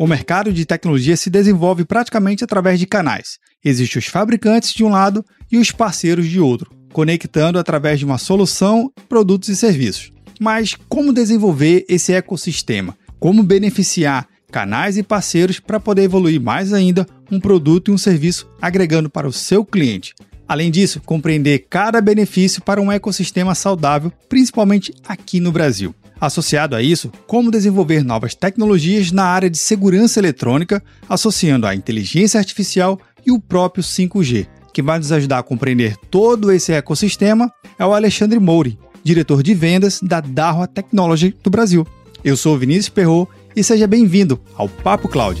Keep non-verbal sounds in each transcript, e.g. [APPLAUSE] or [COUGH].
O mercado de tecnologia se desenvolve praticamente através de canais. Existem os fabricantes de um lado e os parceiros de outro, conectando através de uma solução, produtos e serviços. Mas como desenvolver esse ecossistema? Como beneficiar canais e parceiros para poder evoluir mais ainda um produto e um serviço agregando para o seu cliente? Além disso, compreender cada benefício para um ecossistema saudável, principalmente aqui no Brasil. Associado a isso, como desenvolver novas tecnologias na área de segurança eletrônica, associando a inteligência artificial e o próprio 5G. Que vai nos ajudar a compreender todo esse ecossistema é o Alexandre Mouri, diretor de vendas da Darwa Technology do Brasil. Eu sou Vinícius Perro e seja bem-vindo ao Papo Cloud.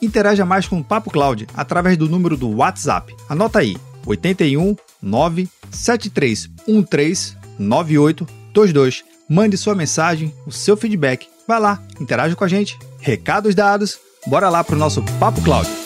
Interaja mais com o Papo Cloud através do número do WhatsApp. Anota aí: 81 97313 9822. Mande sua mensagem, o seu feedback. Vai lá, interaja com a gente. Recados dados, bora lá para o nosso Papo Cloud.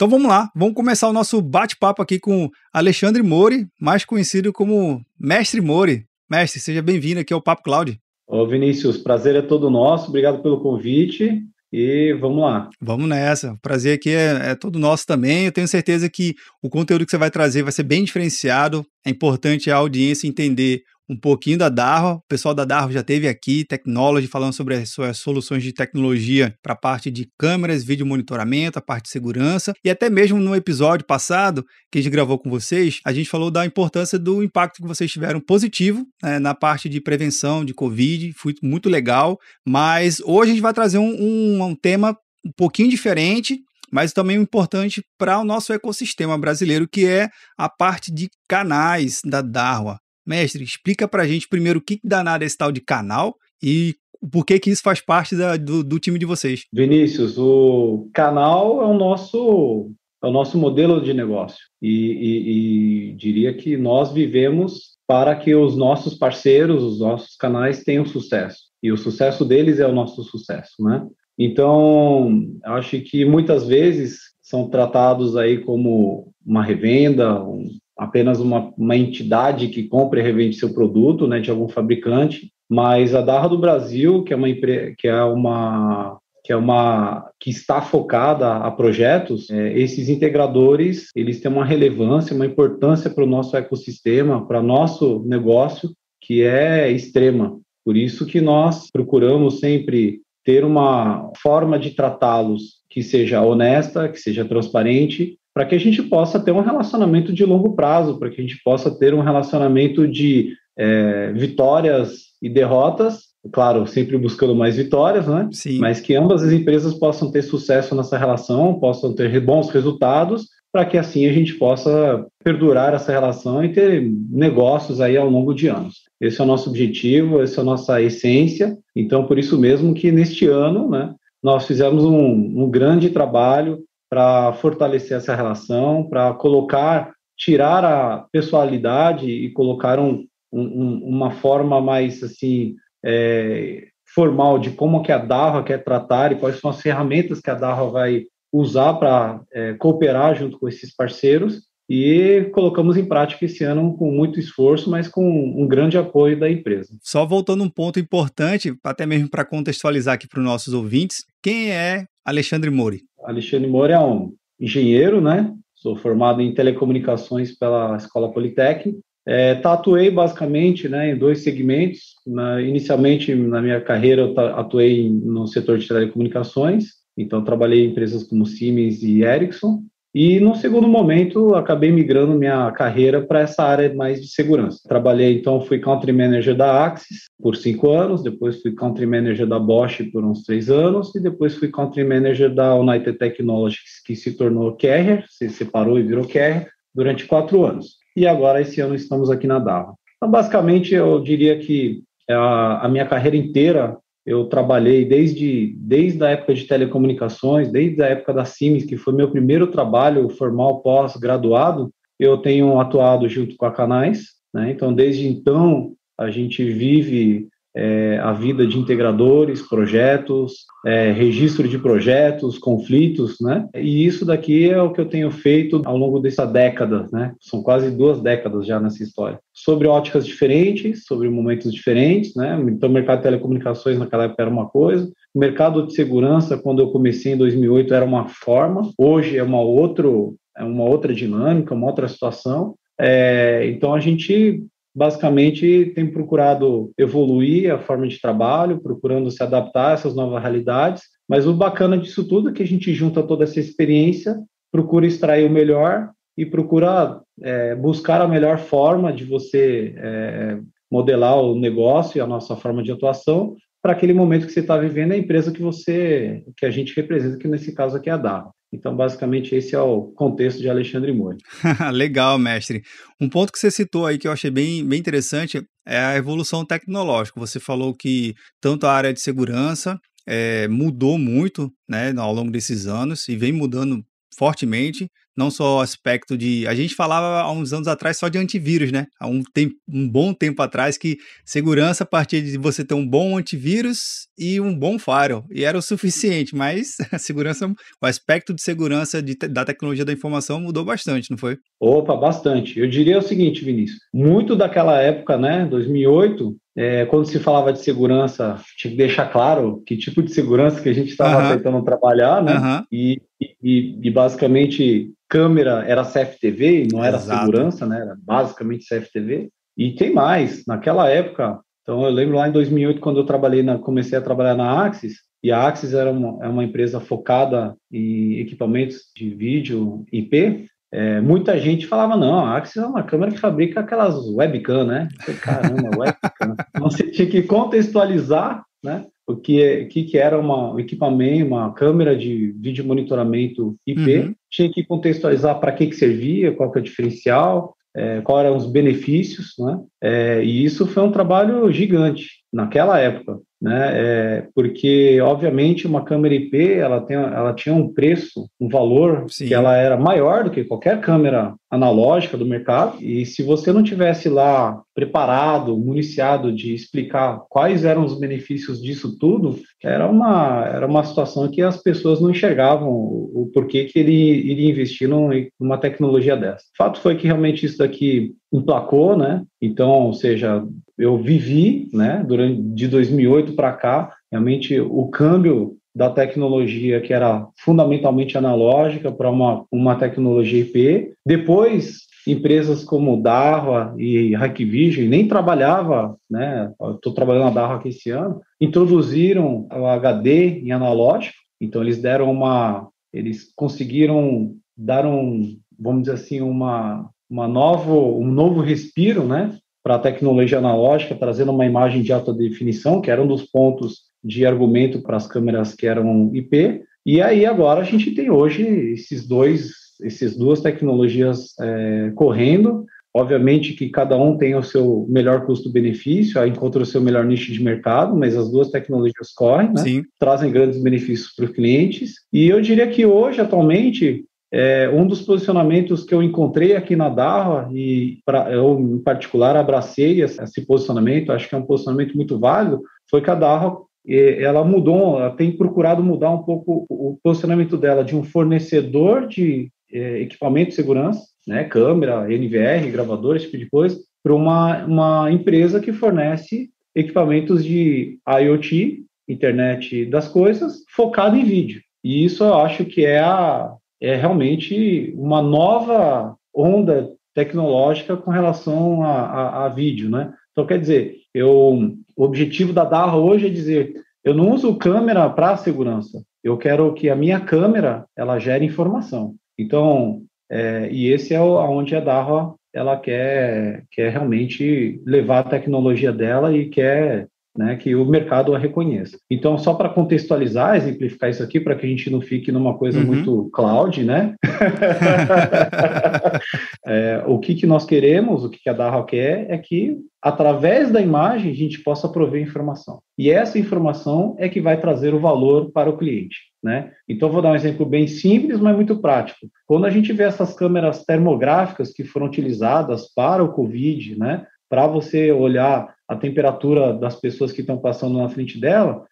Então vamos lá, vamos começar o nosso bate-papo aqui com Alexandre Mori, mais conhecido como Mestre Mori. Mestre, seja bem-vindo aqui ao Papo Cloud. Ô Vinícius, prazer é todo nosso, obrigado pelo convite e vamos lá. Vamos nessa, o prazer aqui é, é todo nosso também. Eu tenho certeza que o conteúdo que você vai trazer vai ser bem diferenciado. É importante a audiência entender um pouquinho da Darro. O pessoal da Darro já teve aqui, Technology, falando sobre as suas soluções de tecnologia para a parte de câmeras, vídeo monitoramento, a parte de segurança. E até mesmo no episódio passado, que a gente gravou com vocês, a gente falou da importância do impacto que vocês tiveram positivo né, na parte de prevenção de Covid. Foi muito legal. Mas hoje a gente vai trazer um, um, um tema um pouquinho diferente, mas também importante para o nosso ecossistema brasileiro, que é a parte de canais da Darwa. Mestre, explica pra gente primeiro o que danado é esse tal de canal e por que que isso faz parte da, do, do, time de vocês. Vinícius, o canal é o nosso, é o nosso modelo de negócio e, e, e diria que nós vivemos para que os nossos parceiros, os nossos canais tenham sucesso e o sucesso deles é o nosso sucesso, né? Então, acho que muitas vezes são tratados aí como uma revenda, um, apenas uma, uma entidade que compra e revende seu produto, né, de algum fabricante, mas a Darra do Brasil, que é uma que é uma que é uma que está focada a projetos, é, esses integradores eles têm uma relevância, uma importância para o nosso ecossistema, para nosso negócio, que é extrema. Por isso que nós procuramos sempre ter uma forma de tratá-los que seja honesta, que seja transparente para que a gente possa ter um relacionamento de longo prazo, para que a gente possa ter um relacionamento de é, vitórias e derrotas, claro, sempre buscando mais vitórias, né? Sim. Mas que ambas as empresas possam ter sucesso nessa relação, possam ter bons resultados, para que assim a gente possa perdurar essa relação e ter negócios aí ao longo de anos. Esse é o nosso objetivo, essa é a nossa essência. Então, por isso mesmo que neste ano, né, nós fizemos um, um grande trabalho para fortalecer essa relação, para colocar, tirar a pessoalidade e colocar um, um, uma forma mais assim é, formal de como que a Darra quer tratar e quais são as ferramentas que a Darra vai usar para é, cooperar junto com esses parceiros e colocamos em prática esse ano com muito esforço, mas com um grande apoio da empresa. Só voltando um ponto importante, até mesmo para contextualizar aqui para os nossos ouvintes, quem é Alexandre Mori? Alexandre Moura é um engenheiro, né? Sou formado em telecomunicações pela Escola Politécnica. É, tatuei basicamente né, em dois segmentos. Na, inicialmente, na minha carreira, eu atuei no setor de telecomunicações, então trabalhei em empresas como Siemens e Ericsson. E no segundo momento, acabei migrando minha carreira para essa área mais de segurança. Trabalhei, então, fui country manager da Axis por cinco anos, depois fui country manager da Bosch por uns três anos, e depois fui country manager da United Technologies, que se tornou Carrier, se separou e virou Carrier, durante quatro anos. E agora, esse ano, estamos aqui na Darro. Então, basicamente, eu diria que a, a minha carreira inteira eu trabalhei desde, desde a época de telecomunicações, desde a época da Siemens, que foi meu primeiro trabalho formal pós-graduado, eu tenho atuado junto com a Canais, né? Então, desde então, a gente vive é, a vida de integradores, projetos, é, registro de projetos, conflitos, né? E isso daqui é o que eu tenho feito ao longo dessa década, né? São quase duas décadas já nessa história. Sobre óticas diferentes, sobre momentos diferentes, né? Então, o mercado de telecomunicações naquela época era uma coisa, o mercado de segurança, quando eu comecei em 2008, era uma forma, hoje é uma, outro, é uma outra dinâmica, uma outra situação. É, então, a gente basicamente tem procurado evoluir a forma de trabalho, procurando se adaptar a essas novas realidades. Mas o bacana disso tudo é que a gente junta toda essa experiência, procura extrair o melhor e procura é, buscar a melhor forma de você é, modelar o negócio e a nossa forma de atuação para aquele momento que você está vivendo a empresa que você, que a gente representa, que nesse caso aqui é a Dava. Então, basicamente, esse é o contexto de Alexandre Moura. [LAUGHS] Legal, mestre. Um ponto que você citou aí que eu achei bem, bem interessante é a evolução tecnológica. Você falou que tanto a área de segurança é, mudou muito né, ao longo desses anos e vem mudando fortemente, não só aspecto de. A gente falava há uns anos atrás só de antivírus, né? Há um, tempo, um bom tempo atrás que segurança a partir de você ter um bom antivírus e um bom firewall. E era o suficiente, mas [LAUGHS] a segurança, o aspecto de segurança de, da tecnologia da informação mudou bastante, não foi? Opa, bastante. Eu diria o seguinte, Vinícius: muito daquela época, né, 2008, é, quando se falava de segurança, tinha que deixar claro que tipo de segurança que a gente estava uhum. tentando trabalhar, né? Uhum. E, e, e, basicamente câmera era CFTV, não era Exato. segurança, né? Era basicamente CFTV. E tem mais, naquela época, então eu lembro lá em 2008 quando eu trabalhei na, comecei a trabalhar na Axis, e a Axis era uma, é uma empresa focada em equipamentos de vídeo IP, é, muita gente falava, não, a Axis é uma câmera que fabrica aquelas webcam, né? Falei, Caramba, [LAUGHS] webcam. Então, você tinha que contextualizar, né? O que, que, que era uma, um equipamento, uma câmera de vídeo monitoramento IP, uhum. tinha que contextualizar para que, que servia, qual que é o diferencial, é, quais eram os benefícios, né? É, e isso foi um trabalho gigante naquela época né? É, porque obviamente uma câmera IP ela tem, ela tinha um preço, um valor Sim. que ela era maior do que qualquer câmera analógica do mercado. E se você não tivesse lá preparado, municiado de explicar quais eram os benefícios disso tudo, era uma era uma situação que as pessoas não enxergavam o, o porquê que ele iria investir numa tecnologia dessa. O fato foi que realmente isso daqui emplacou, né? Então, ou seja, eu vivi, né, durante de 2008 para cá, realmente o câmbio da tecnologia que era fundamentalmente analógica para uma, uma tecnologia IP. Depois, empresas como Darwa e Hackvision, nem trabalhava, né, estou trabalhando na Darwa aqui esse ano, introduziram o HD em analógico, então eles deram uma, eles conseguiram dar um, vamos dizer assim, uma, uma novo, um novo respiro, né, para a tecnologia analógica, trazendo uma imagem de alta definição, que era um dos pontos de argumento para as câmeras que eram IP. E aí agora a gente tem hoje esses dois, essas duas tecnologias é, correndo. Obviamente que cada um tem o seu melhor custo-benefício, encontra o seu melhor nicho de mercado, mas as duas tecnologias correm, né? trazem grandes benefícios para os clientes. E eu diria que hoje, atualmente, é, um dos posicionamentos que eu encontrei aqui na Darra, e pra, eu, em particular, abracei esse, esse, posicionamento, acho que é um posicionamento muito válido, foi que a Darra ela mudou, ela tem procurado mudar um pouco o posicionamento dela de um fornecedor de é, equipamento de segurança, né, câmera, NVR, gravador, esse tipo de coisa, para uma, uma empresa que fornece equipamentos de IoT, internet das coisas, focado em vídeo. E isso eu acho que é a, é realmente uma nova onda tecnológica com relação a, a, a vídeo, né? Então, quer dizer, eu, o objetivo da Darra hoje é dizer, eu não uso câmera para segurança, eu quero que a minha câmera, ela gere informação. Então, é, e esse é onde a Darra, ela quer, quer realmente levar a tecnologia dela e quer né, que o mercado a reconheça. Então, só para contextualizar, exemplificar isso aqui, para que a gente não fique numa coisa uhum. muito cloud, né? [LAUGHS] é, o que, que nós queremos, o que, que a Darra quer, é que através da imagem a gente possa prover informação. E essa informação é que vai trazer o valor para o cliente. Né? Então, vou dar um exemplo bem simples, mas muito prático. Quando a gente vê essas câmeras termográficas que foram utilizadas para o Covid, né, para você olhar a temperatura das pessoas que estão passando na frente dela,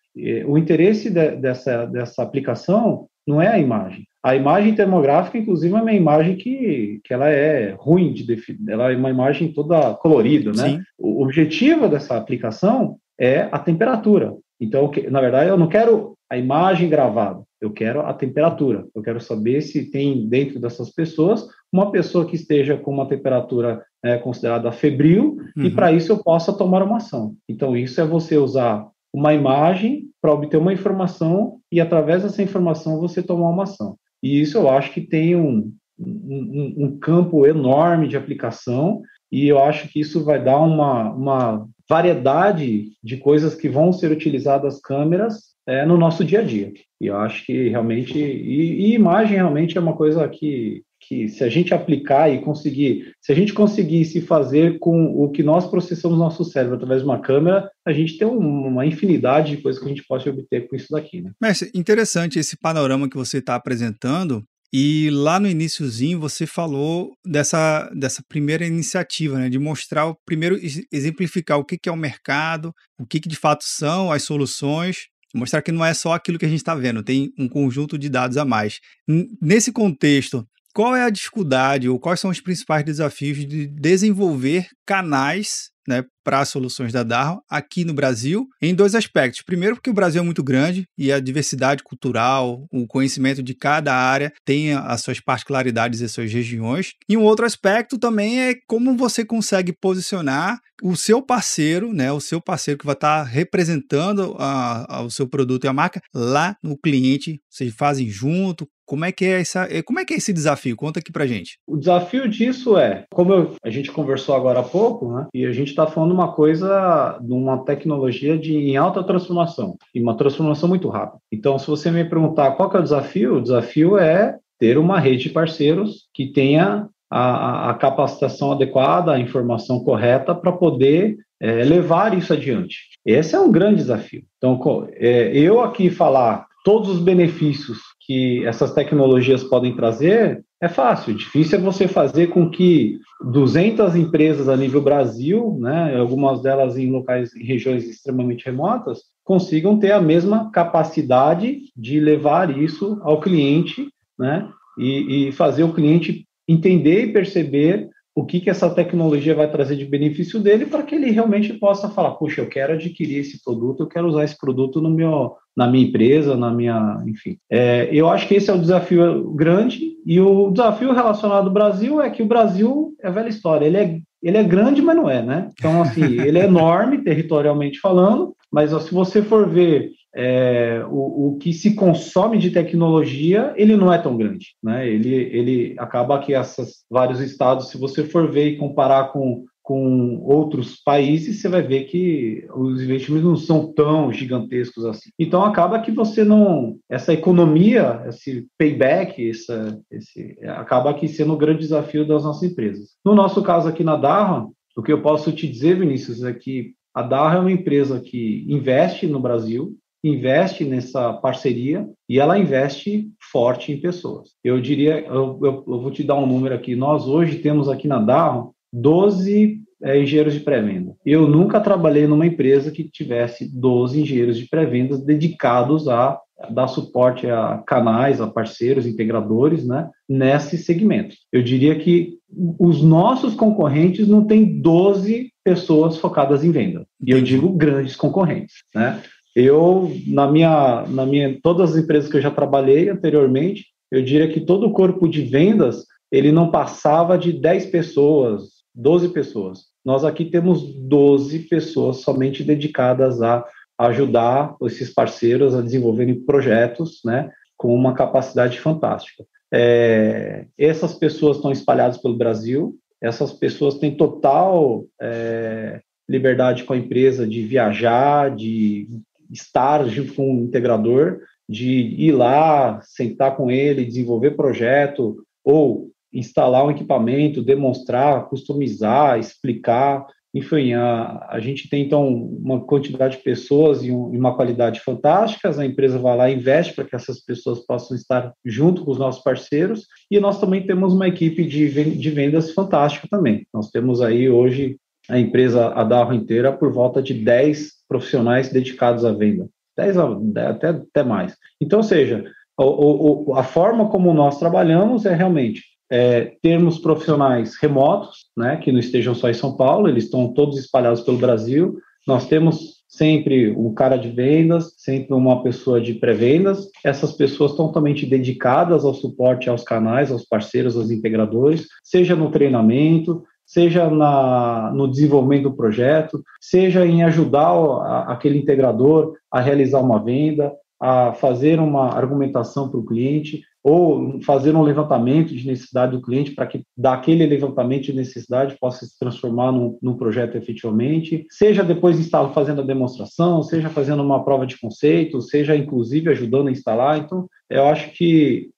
o interesse de, dessa, dessa aplicação não é a imagem. A imagem termográfica, inclusive, é uma imagem que, que ela é ruim de definir, ela é uma imagem toda colorida, né? Sim. O objetivo dessa aplicação é a temperatura. Então, na verdade, eu não quero a imagem gravada, eu quero a temperatura. Eu quero saber se tem dentro dessas pessoas uma pessoa que esteja com uma temperatura é, considerada febril, uhum. e para isso eu possa tomar uma ação. Então, isso é você usar uma imagem para obter uma informação e, através dessa informação, você tomar uma ação. E isso eu acho que tem um, um, um campo enorme de aplicação, e eu acho que isso vai dar uma, uma variedade de coisas que vão ser utilizadas câmeras é, no nosso dia a dia. E eu acho que realmente, e, e imagem realmente é uma coisa que que se a gente aplicar e conseguir, se a gente conseguisse fazer com o que nós processamos no nosso cérebro através de uma câmera, a gente tem uma infinidade de coisas que a gente pode obter com isso daqui. Né? Mestre, interessante esse panorama que você está apresentando. E lá no iníciozinho você falou dessa, dessa primeira iniciativa, né, de mostrar, primeiro exemplificar o que, que é o mercado, o que, que de fato são as soluções, mostrar que não é só aquilo que a gente está vendo, tem um conjunto de dados a mais. Nesse contexto, qual é a dificuldade ou quais são os principais desafios de desenvolver canais né, para soluções da Darwin aqui no Brasil, em dois aspectos. Primeiro, porque o Brasil é muito grande e a diversidade cultural, o conhecimento de cada área tem as suas particularidades e as suas regiões. E um outro aspecto também é como você consegue posicionar o seu parceiro, né, o seu parceiro que vai estar representando a, a, o seu produto e a marca lá no cliente. Vocês fazem junto, como é que é essa, é, como é que é esse desafio? Conta aqui pra gente. O desafio disso é, como eu, a gente conversou agora há pouco, né? E a gente está falando uma coisa, de uma tecnologia de em alta transformação, e uma transformação muito rápida. Então, se você me perguntar qual é o desafio, o desafio é ter uma rede de parceiros que tenha a, a capacitação adequada, a informação correta para poder é, levar isso adiante. Esse é um grande desafio. Então, é, eu aqui falar todos os benefícios que essas tecnologias podem trazer é fácil. Difícil é você fazer com que 200 empresas a nível Brasil, né, algumas delas em locais, em regiões extremamente remotas, consigam ter a mesma capacidade de levar isso ao cliente, né, e, e fazer o cliente entender e perceber o que, que essa tecnologia vai trazer de benefício dele para que ele realmente possa falar, puxa, eu quero adquirir esse produto, eu quero usar esse produto no meu, na minha empresa, na minha, enfim. É, eu acho que esse é o desafio grande e o desafio relacionado ao Brasil é que o Brasil é velha história, ele é, ele é grande, mas não é, né? Então, assim, ele é enorme, [LAUGHS] territorialmente falando, mas ó, se você for ver é, o, o, que se consome de tecnologia, ele não é tão grande, né? Ele, ele acaba que esses vários estados, se você for ver e comparar com, com outros países, você vai ver que os investimentos não são tão gigantescos assim. Então acaba que você não, essa economia, esse payback, essa, esse, acaba aqui sendo o grande desafio das nossas empresas. No nosso caso aqui na Darra, o que eu posso te dizer, Vinícius, é que a Darra é uma empresa que investe no Brasil, investe nessa parceria e ela investe forte em pessoas. Eu diria, eu, eu, eu vou te dar um número aqui. Nós hoje temos aqui na Darro 12 é, engenheiros de pré-venda. Eu nunca trabalhei numa empresa que tivesse 12 engenheiros de pré-vendas dedicados a dar suporte a canais, a parceiros, integradores, né, nesse segmento. Eu diria que os nossos concorrentes não têm 12 pessoas focadas em venda. E eu digo grandes concorrentes, né? Eu, na minha, na minha, todas as empresas que eu já trabalhei anteriormente, eu diria que todo o corpo de vendas, ele não passava de 10 pessoas, 12 pessoas. Nós aqui temos 12 pessoas somente dedicadas a ajudar esses parceiros a desenvolverem projetos, né, com uma capacidade fantástica. É, essas pessoas estão espalhadas pelo Brasil, essas pessoas têm total é, liberdade com a empresa de viajar, de estar junto com integrador, de ir lá, sentar com ele, desenvolver projeto ou instalar um equipamento, demonstrar, customizar, explicar. Enfim, a, a gente tem então uma quantidade de pessoas e, um, e uma qualidade fantásticas. A empresa vai lá e investe para que essas pessoas possam estar junto com os nossos parceiros. E nós também temos uma equipe de, de vendas fantástica também. Nós temos aí hoje a empresa, a Darro inteira, por volta de 10 profissionais dedicados à venda. 10 até, até mais. Então, ou seja, o, o, a forma como nós trabalhamos é realmente é, termos profissionais remotos, né, que não estejam só em São Paulo, eles estão todos espalhados pelo Brasil. Nós temos sempre um cara de vendas, sempre uma pessoa de pré-vendas. Essas pessoas estão totalmente dedicadas ao suporte aos canais, aos parceiros, aos integradores, seja no treinamento, seja na, no desenvolvimento do projeto, seja em ajudar a, aquele integrador a realizar uma venda, a fazer uma argumentação para o cliente ou fazer um levantamento de necessidade do cliente para que daquele levantamento de necessidade possa se transformar num, num projeto efetivamente, seja depois instalar, fazendo a demonstração, seja fazendo uma prova de conceito, seja inclusive ajudando a instalar. Então, eu acho que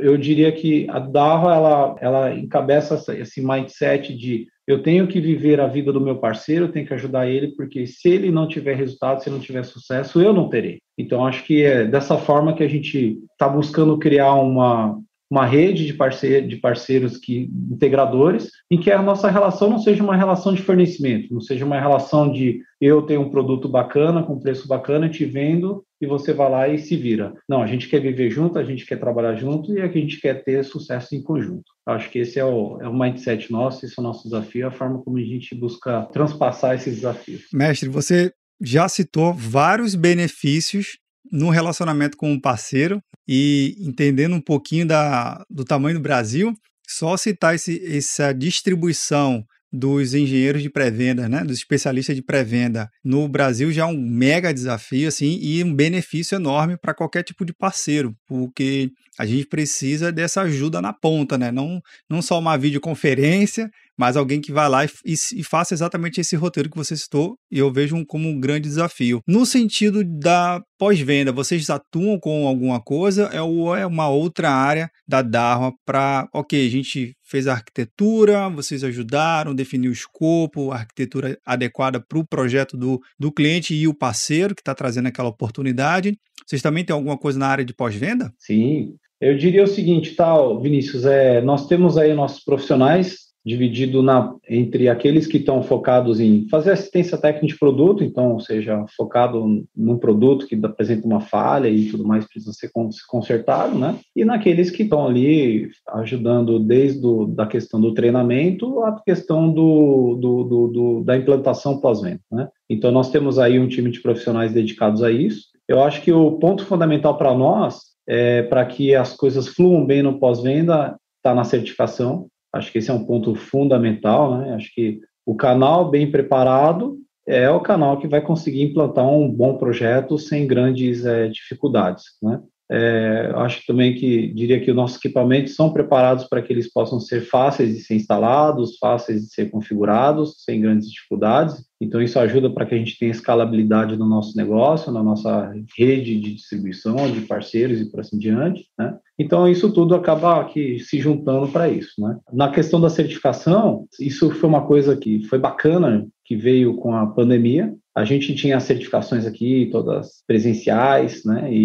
eu diria que a Dava ela, ela encabeça esse mindset de eu tenho que viver a vida do meu parceiro, eu tenho que ajudar ele, porque se ele não tiver resultado, se ele não tiver sucesso, eu não terei. Então, acho que é dessa forma que a gente está buscando criar uma, uma rede de, parceiro, de parceiros que integradores, em que a nossa relação não seja uma relação de fornecimento, não seja uma relação de eu tenho um produto bacana, com preço bacana, te vendo e você vai lá e se vira. Não, a gente quer viver junto, a gente quer trabalhar junto e a gente quer ter sucesso em conjunto. Acho que esse é o, é o mindset nosso, esse é o nosso desafio, a forma como a gente busca transpassar esses desafios. Mestre, você já citou vários benefícios no relacionamento com o parceiro e entendendo um pouquinho da, do tamanho do Brasil, só citar esse, essa distribuição dos engenheiros de pré-venda, né, dos especialistas de pré-venda no Brasil já é um mega desafio assim e um benefício enorme para qualquer tipo de parceiro, porque a gente precisa dessa ajuda na ponta, né? Não, não só uma videoconferência, mas alguém que vá lá e, e, e, faça exatamente esse roteiro que você citou, e eu vejo um, como um grande desafio. No sentido da pós-venda, vocês atuam com alguma coisa é ou é uma outra área da Dharma para, ok, a gente fez a arquitetura, vocês ajudaram, definir o escopo, a arquitetura adequada para o projeto do, do cliente e o parceiro que está trazendo aquela oportunidade. Vocês também têm alguma coisa na área de pós-venda? Sim, eu diria o seguinte, tal, Vinícius, é, nós temos aí nossos profissionais dividido na, entre aqueles que estão focados em fazer assistência técnica de produto, então, ou seja, focado num produto que apresenta uma falha e tudo mais precisa ser consertado, né? E naqueles que estão ali ajudando desde do, da questão do treinamento à questão do, do, do, do da implantação pós-venda, né? Então, nós temos aí um time de profissionais dedicados a isso. Eu acho que o ponto fundamental para nós, é, para que as coisas fluam bem no pós-venda, está na certificação. Acho que esse é um ponto fundamental, né? Acho que o canal bem preparado é o canal que vai conseguir implantar um bom projeto sem grandes é, dificuldades, né? É, acho também que diria que os nossos equipamentos são preparados para que eles possam ser fáceis de ser instalados, fáceis de ser configurados, sem grandes dificuldades. Então, isso ajuda para que a gente tenha escalabilidade no nosso negócio, na nossa rede de distribuição, de parceiros e por assim diante. Né? Então, isso tudo acaba aqui se juntando para isso. Né? Na questão da certificação, isso foi uma coisa que foi bacana, que veio com a pandemia. A gente tinha certificações aqui, todas presenciais, né? E,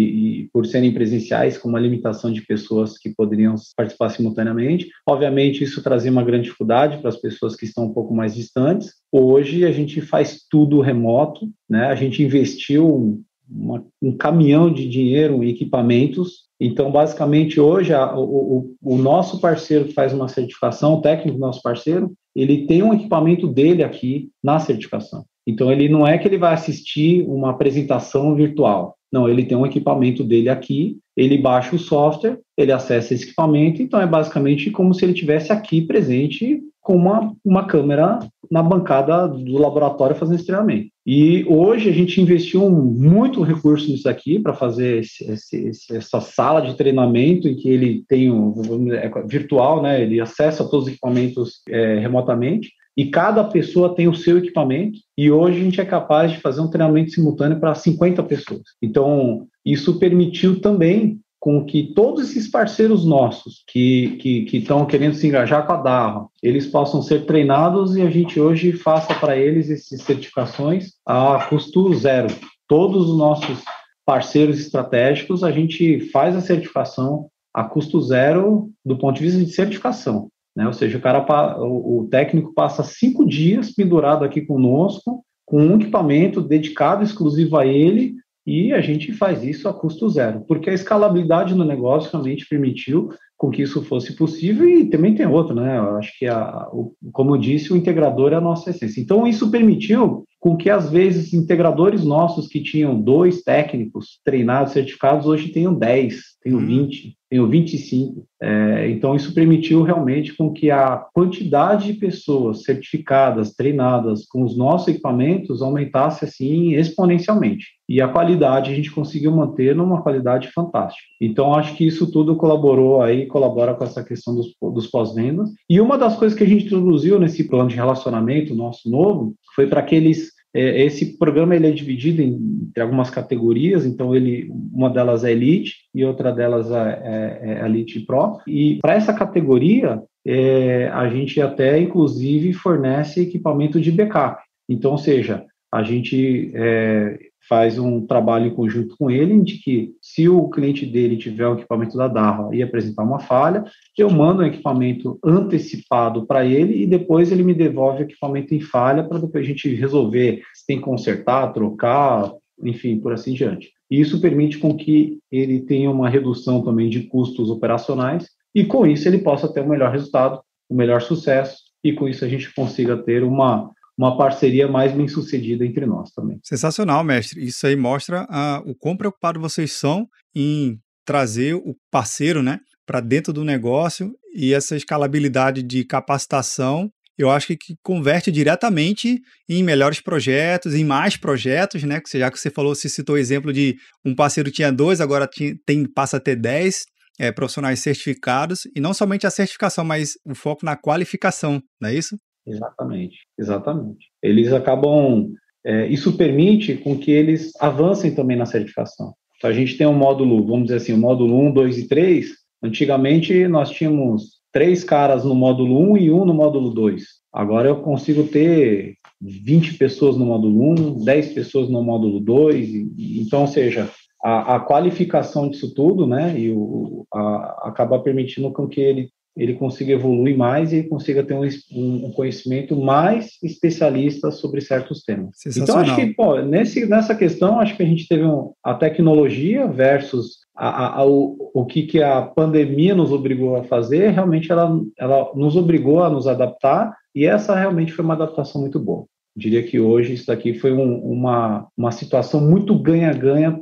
e, por serem presenciais, com uma limitação de pessoas que poderiam participar simultaneamente. Obviamente, isso trazia uma grande dificuldade para as pessoas que estão um pouco mais distantes. Hoje, a gente faz tudo remoto, né? A gente investiu uma, um caminhão de dinheiro em equipamentos. Então, basicamente, hoje, a, o, o, nosso parceiro que faz uma certificação, o técnico nosso parceiro, ele tem um equipamento dele aqui na certificação. Então, ele não é que ele vai assistir uma apresentação virtual. Não, ele tem um equipamento dele aqui, ele baixa o software, ele acessa esse equipamento, então é basicamente como se ele tivesse aqui presente com uma, uma câmera na bancada do laboratório fazendo esse treinamento. E hoje a gente investiu muito recurso nisso aqui para fazer esse, esse, essa sala de treinamento em que ele tem um é, virtual, né? Ele acessa todos os equipamentos é, remotamente. E cada pessoa tem o seu equipamento, e hoje a gente é capaz de fazer um treinamento simultâneo para 50 pessoas. Então, isso permitiu também com que todos esses parceiros nossos que estão que, que querendo se engajar com a Darra, eles possam ser treinados e a gente hoje faça para eles essas certificações a custo zero. Todos os nossos parceiros estratégicos, a gente faz a certificação a custo zero do ponto de vista de certificação. Né? Ou seja, o, cara, o técnico passa cinco dias pendurado aqui conosco, com um equipamento dedicado exclusivo a ele, e a gente faz isso a custo zero, porque a escalabilidade no negócio realmente permitiu com que isso fosse possível e também tem outro, né? Eu acho que, a, o, como eu disse, o integrador é a nossa essência. Então, isso permitiu com que, às vezes, integradores nossos que tinham dois técnicos treinados, certificados, hoje tenham 10, tenham hum. 20, tenham 25. É, então, isso permitiu realmente com que a quantidade de pessoas certificadas, treinadas com os nossos equipamentos aumentasse, assim, exponencialmente. E a qualidade a gente conseguiu manter numa qualidade fantástica. Então, acho que isso tudo colaborou aí, colabora com essa questão dos, dos pós-vendas. E uma das coisas que a gente introduziu nesse plano de relacionamento nosso novo foi para aqueles é, esse programa ele é dividido em, entre algumas categorias, então ele, uma delas é Elite e outra delas é, é, é Elite Pro. E para essa categoria, é, a gente até inclusive fornece equipamento de backup. Então, ou seja, a gente é, faz um trabalho em conjunto com ele, de que se o cliente dele tiver o equipamento da Darra e apresentar uma falha, eu mando um equipamento antecipado para ele e depois ele me devolve o equipamento em falha para depois a gente resolver se tem que consertar, trocar, enfim, por assim diante. E isso permite com que ele tenha uma redução também de custos operacionais e com isso ele possa ter o um melhor resultado, o um melhor sucesso e com isso a gente consiga ter uma uma parceria mais bem sucedida entre nós também. Sensacional, mestre. Isso aí mostra uh, o quão preocupados vocês são em trazer o parceiro, né, para dentro do negócio e essa escalabilidade de capacitação. Eu acho que, que converte diretamente em melhores projetos, em mais projetos, né? Já que você falou, você citou o exemplo de um parceiro tinha dois, agora tem, passa a ter dez é, profissionais certificados, e não somente a certificação, mas o foco na qualificação, não é isso? Exatamente, exatamente. Eles acabam, é, isso permite com que eles avancem também na certificação. Então, a gente tem um módulo, vamos dizer assim, o módulo 1, 2 e 3. Antigamente, nós tínhamos três caras no módulo 1 e um no módulo 2. Agora eu consigo ter 20 pessoas no módulo 1, 10 pessoas no módulo 2. Então, ou seja, a, a qualificação disso tudo, né, e o, a, acaba permitindo com que ele ele consiga evoluir mais e consiga ter um, um, conhecimento mais especialista sobre certos temas. Então, acho que, pô, nesse, nessa questão, acho que a gente teve um, a tecnologia versus a, a, a, o, o que, que a pandemia nos obrigou a fazer, realmente ela, ela nos obrigou a nos adaptar, e essa realmente foi uma adaptação muito boa diria que hoje isso daqui foi um, uma, uma situação muito ganha-ganha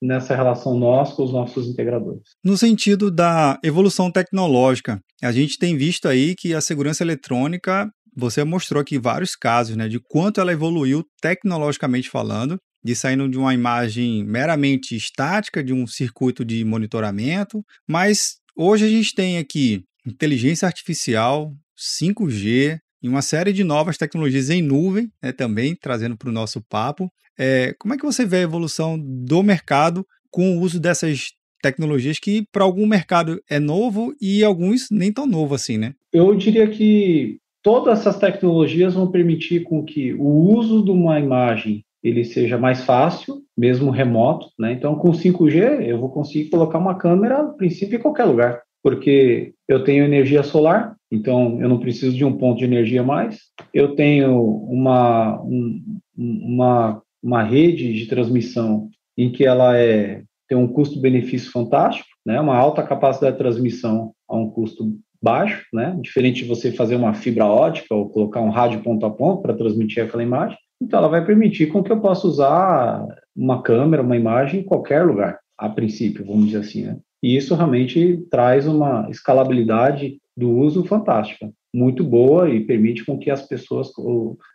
nessa relação nós com os nossos integradores. No sentido da evolução tecnológica, a gente tem visto aí que a segurança eletrônica, você mostrou aqui vários casos, né, de quanto ela evoluiu tecnologicamente falando, de saindo de uma imagem meramente estática de um circuito de monitoramento, mas hoje a gente tem aqui inteligência artificial, 5G, e uma série de novas tecnologias em nuvem, né, também trazendo para o nosso papo. É, como é que você vê a evolução do mercado com o uso dessas tecnologias que para algum mercado é novo e alguns nem tão novo assim, né? Eu diria que todas essas tecnologias vão permitir com que o uso de uma imagem ele seja mais fácil, mesmo remoto, né? Então, com 5G, eu vou conseguir colocar uma câmera, a princípio, em qualquer lugar porque eu tenho energia solar, então eu não preciso de um ponto de energia mais. Eu tenho uma, um, uma, uma rede de transmissão em que ela é, tem um custo-benefício fantástico, né? uma alta capacidade de transmissão a um custo baixo, né? diferente de você fazer uma fibra ótica ou colocar um rádio ponto a ponto para transmitir aquela imagem. Então, ela vai permitir com que eu possa usar uma câmera, uma imagem em qualquer lugar, a princípio, vamos dizer assim. Né? E isso realmente traz uma escalabilidade do uso fantástica. muito boa e permite com que as pessoas,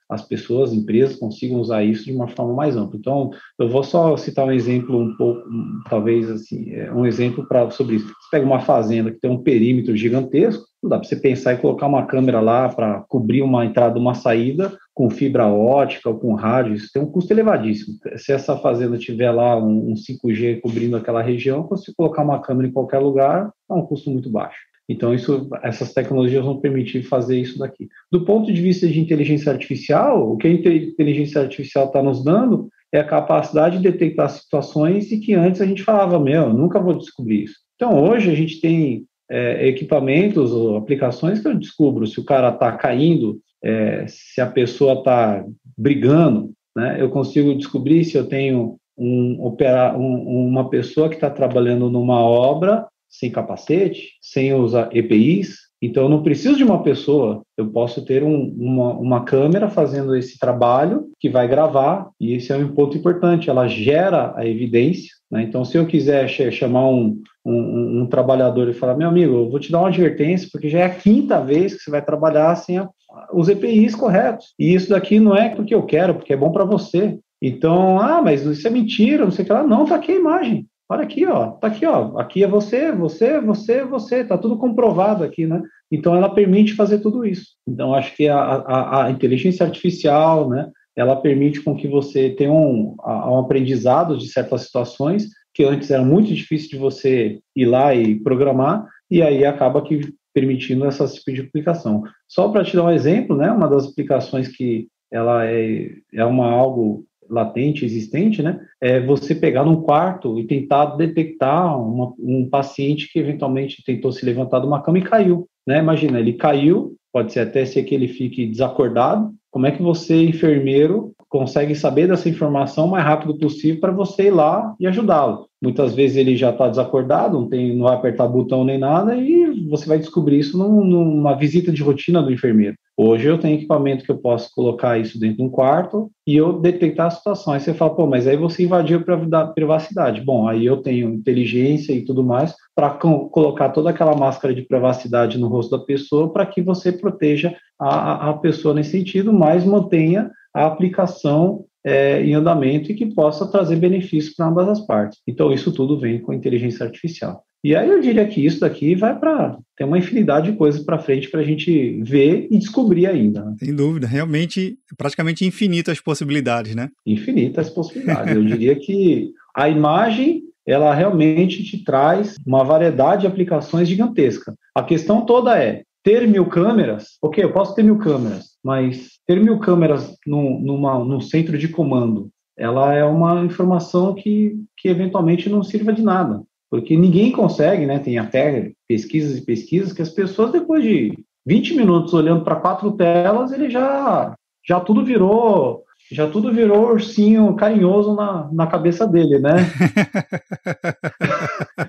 as pessoas, empresas consigam usar isso de uma forma mais ampla. Então, eu vou só citar um exemplo um pouco, talvez assim, é, um exemplo para sobre isso. Você pega uma fazenda que tem um perímetro gigantesco, não dá para você pensar em colocar uma câmera lá para cobrir uma entrada, uma saída com fibra ótica ou com rádio, isso tem um custo elevadíssimo. Se essa fazenda tiver lá um, um 5G cobrindo aquela região, você colocar uma câmera em qualquer lugar, é um custo muito baixo. Então, isso, essas tecnologias vão permitir fazer isso daqui. Do ponto de vista de inteligência artificial, o que a inteligência artificial está nos dando é a capacidade de detectar situações e que antes a gente falava, meu, nunca vou descobrir isso. Então, hoje a gente tem é, equipamentos ou aplicações que eu descubro se o cara está caindo, é, se a pessoa está brigando, né? Eu consigo descobrir se eu tenho um, um, uma pessoa que está trabalhando numa obra sem capacete, sem usar EPIs. Então, eu não preciso de uma pessoa, eu posso ter um, uma, uma câmera fazendo esse trabalho que vai gravar, e esse é um ponto importante, ela gera a evidência. Né? Então, se eu quiser chamar um, um, um, trabalhador e falar, meu amigo, eu vou te dar uma advertência, porque já é a quinta vez que você vai trabalhar sem a, os EPIs corretos. E isso daqui não é porque eu quero, porque é bom para você. Então, ah, mas isso é mentira, não sei o que lá. Não, tá aqui a imagem. Olha aqui, ó, tá aqui, ó. Aqui é você, você, você, você, tá tudo comprovado aqui, né? Então ela permite fazer tudo isso. Então acho que a, a, a inteligência artificial, né? Ela permite com que você tenha um, um aprendizado de certas situações que antes era muito difícil de você ir lá e programar, e aí acaba que permitindo essa tipo de aplicação. Só para te dar um exemplo, né? Uma das aplicações que ela é, é uma algo latente, existente, né? É você pegar num quarto e tentar detectar uma, um paciente que eventualmente tentou se levantar de uma cama e caiu, né? Imagina, ele caiu, pode ser até ser que ele fique desacordado. Como é que você, enfermeiro, consegue saber dessa informação o mais rápido possível para você ir lá e ajudá-lo? Muitas vezes ele já está desacordado, não, tem, não vai apertar botão nem nada, e você vai descobrir isso num, numa visita de rotina do enfermeiro. Hoje eu tenho equipamento que eu posso colocar isso dentro de um quarto e eu detectar a situação. Aí você fala, pô, mas aí você invadiu a privacidade. Bom, aí eu tenho inteligência e tudo mais para colocar toda aquela máscara de privacidade no rosto da pessoa para que você proteja a, a pessoa nesse sentido, mas mantenha a aplicação é, em andamento e que possa trazer benefícios para ambas as partes. Então, isso tudo vem com inteligência artificial. E aí eu diria que isso daqui vai para ter uma infinidade de coisas para frente para a gente ver e descobrir ainda. Né? Sem dúvida, realmente, praticamente infinitas possibilidades, né? Infinitas possibilidades. eu diria que a imagem ela realmente te traz uma variedade de aplicações gigantesca. A questão toda é ter mil câmeras. Ok, eu posso ter mil câmeras, mas ter mil câmeras num, numa, num centro de comando, ela é uma informação que, que eventualmente não sirva de nada porque ninguém consegue, né? Tem até pesquisas e pesquisas que as pessoas, depois de 20 minutos olhando para quatro telas, ele já, já tudo virou. Já tudo virou ursinho carinhoso na, na cabeça dele, né? [LAUGHS]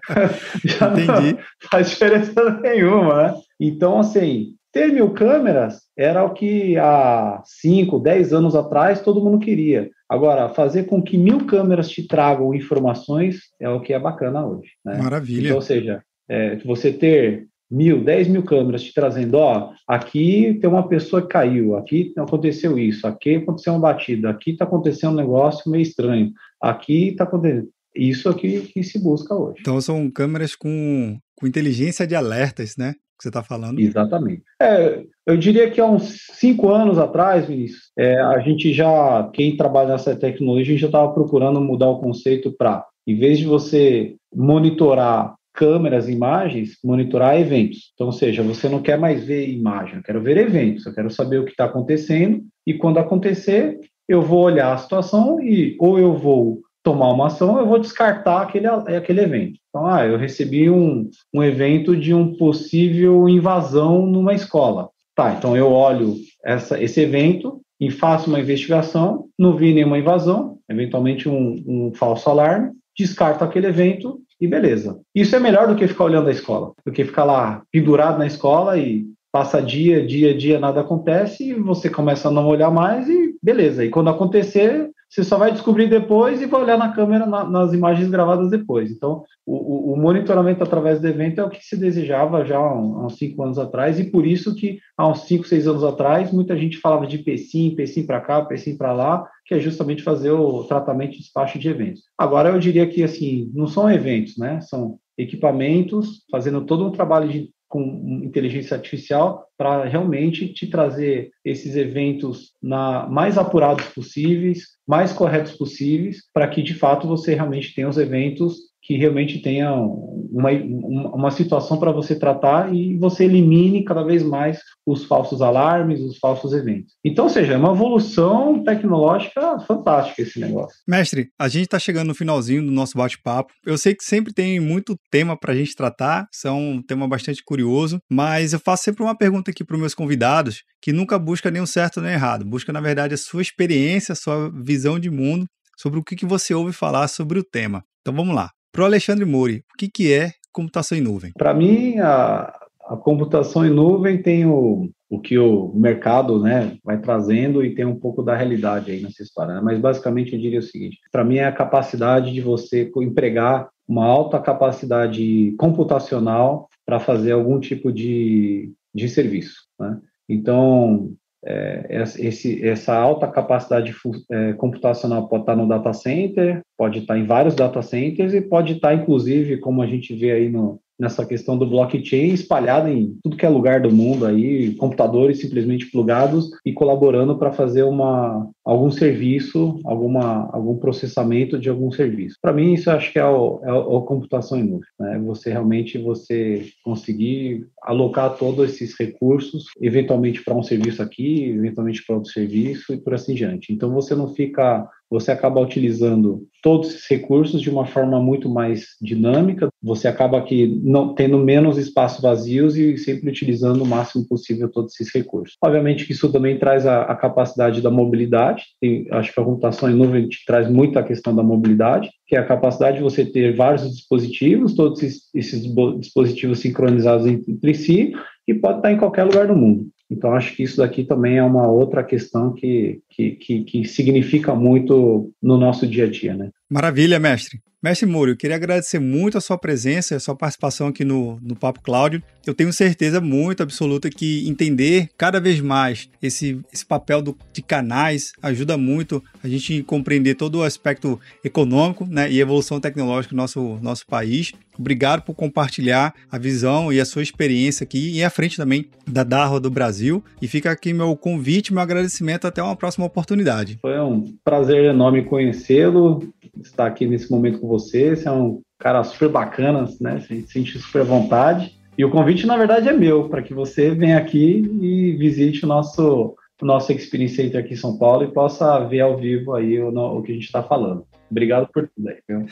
[LAUGHS] já Entendi. não faz diferença nenhuma, né? Então, assim, ter mil câmeras era o que há 5, 10 anos atrás todo mundo queria. Agora, fazer com que mil câmeras te tragam informações é o que é bacana hoje. Né? Maravilha. Então, ou seja, é, você ter mil, dez mil câmeras te trazendo, ó, aqui tem uma pessoa que caiu, aqui aconteceu isso, aqui aconteceu uma batida, aqui está acontecendo um negócio meio estranho, aqui está acontecendo. Isso aqui que se busca hoje. Então são câmeras com, com inteligência de alertas, né? Que você está falando. Exatamente. É, eu diria que há uns cinco anos atrás, Vinícius, é, a gente já, quem trabalha nessa tecnologia, já estava procurando mudar o conceito para, em vez de você monitorar câmeras, imagens, monitorar eventos. Então, ou seja, você não quer mais ver imagem, eu quero ver eventos, eu quero saber o que está acontecendo e quando acontecer, eu vou olhar a situação e ou eu vou tomar uma ação, eu vou descartar aquele, aquele evento. Então, ah, eu recebi um, um evento de um possível invasão numa escola. Tá, então eu olho essa, esse evento e faço uma investigação, não vi nenhuma invasão, eventualmente um, um falso alarme, descarto aquele evento e beleza. Isso é melhor do que ficar olhando a escola, do que ficar lá pendurado na escola e passa dia, dia, dia, nada acontece, e você começa a não olhar mais e beleza. E quando acontecer, você só vai descobrir depois e vai olhar na câmera na, nas imagens gravadas depois. Então, o, o, monitoramento através do evento é o que se desejava já há, uns cinco anos atrás, e por isso que há uns cinco, seis anos atrás, muita gente falava de PSIM, PSIM para cá, PSIM para lá, que é justamente fazer o tratamento de despacho de eventos. Agora, eu diria que, assim, não são eventos, né? São equipamentos, fazendo todo um trabalho de com inteligência artificial para realmente te trazer esses eventos na, mais apurados possíveis, mais corretos possíveis, para que de fato você realmente tenha os eventos que realmente tenha uma, uma situação para você tratar e você elimine cada vez mais os falsos alarmes, os falsos eventos. Então, ou seja, é uma evolução tecnológica fantástica esse negócio. Mestre, a gente está chegando no finalzinho do nosso bate-papo. Eu sei que sempre tem muito tema para a gente tratar, isso é um tema bastante curioso, mas eu faço sempre uma pergunta aqui para os meus convidados que nunca busca o certo nem errado, busca, na verdade, a sua experiência, a sua visão de mundo sobre o que, que você ouve falar sobre o tema. Então vamos lá. Para o Alexandre Mori, o que, que é computação em nuvem? Para mim, a, a, computação em nuvem tem o, o que o mercado né, vai trazendo e tem um pouco da realidade aí nessa história. Né? Mas basicamente eu diria o seguinte: para mim é a capacidade de você empregar uma alta capacidade computacional para fazer algum tipo de, de serviço. Né? Então, é, esse, essa alta capacidade é, computacional pode estar no data center, pode estar em vários data centers e pode estar, inclusive, como a gente vê aí no, nessa questão do blockchain espalhada em tudo que é lugar do mundo aí, computadores simplesmente plugados e colaborando para fazer uma algum serviço, alguma algum processamento de algum serviço. Para mim isso acho que é o, é a computação em nuvem, né? Você realmente você conseguir alocar todos esses recursos, eventualmente para um serviço aqui, eventualmente para outro serviço e por assim diante. Então você não fica você acaba utilizando todos esses recursos de uma forma muito mais dinâmica, você acaba aqui não tendo menos espaços vazios e sempre utilizando o máximo possível todos esses recursos. Obviamente que isso também traz a, a capacidade da mobilidade, Tem, acho que a computação em nuvem te traz muito a questão da mobilidade, que é a capacidade de você ter vários dispositivos, todos esses, esses dispositivos sincronizados entre si, e pode estar em qualquer lugar do mundo. Então, acho que isso daqui também é uma outra questão que, que, que, que significa muito no nosso dia a dia, né? Maravilha, mestre. Mestre Moura, eu queria agradecer muito a sua presença, a sua participação aqui no, no Papo Cláudio. Eu tenho certeza muito absoluta que entender cada vez mais esse, esse papel do, de canais ajuda muito a gente compreender todo o aspecto econômico né, e evolução tecnológica do nosso, nosso país. Obrigado por compartilhar a visão e a sua experiência aqui e à frente também da Darwa do Brasil. E fica aqui meu convite, meu agradecimento até uma próxima oportunidade. Foi um prazer enorme conhecê-lo estar aqui nesse momento com você. Você é um cara super bacana, né? Você sente super vontade. E o convite, na verdade, é meu, para que você venha aqui e visite o nosso, o nosso Experience Center aqui em São Paulo e possa ver ao vivo aí o, o que a gente está falando. Obrigado por tudo aí, viu?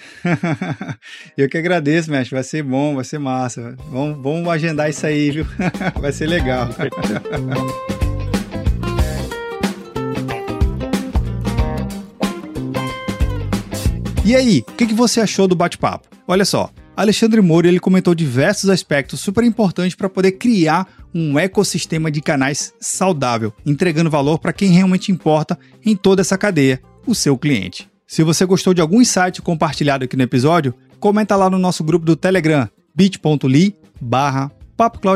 [LAUGHS] Eu que agradeço, mestre. Vai ser bom, vai ser massa. Vamos, vamos agendar isso aí, viu? [LAUGHS] vai ser legal. [LAUGHS] E aí, o que, que você achou do bate-papo? Olha só, Alexandre Moura ele comentou diversos aspectos super importantes para poder criar um ecossistema de canais saudável, entregando valor para quem realmente importa em toda essa cadeia, o seu cliente. Se você gostou de algum insight compartilhado aqui no episódio, comenta lá no nosso grupo do Telegram, bit.ly barra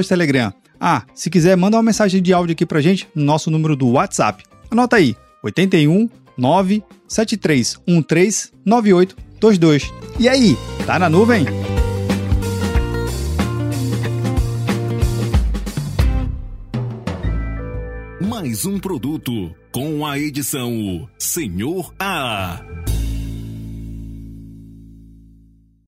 Telegram. Ah, se quiser, manda uma mensagem de áudio aqui pra gente no nosso número do WhatsApp. Anota aí, 81 973139822. E aí, tá na nuvem? Mais um produto com a edição Senhor A.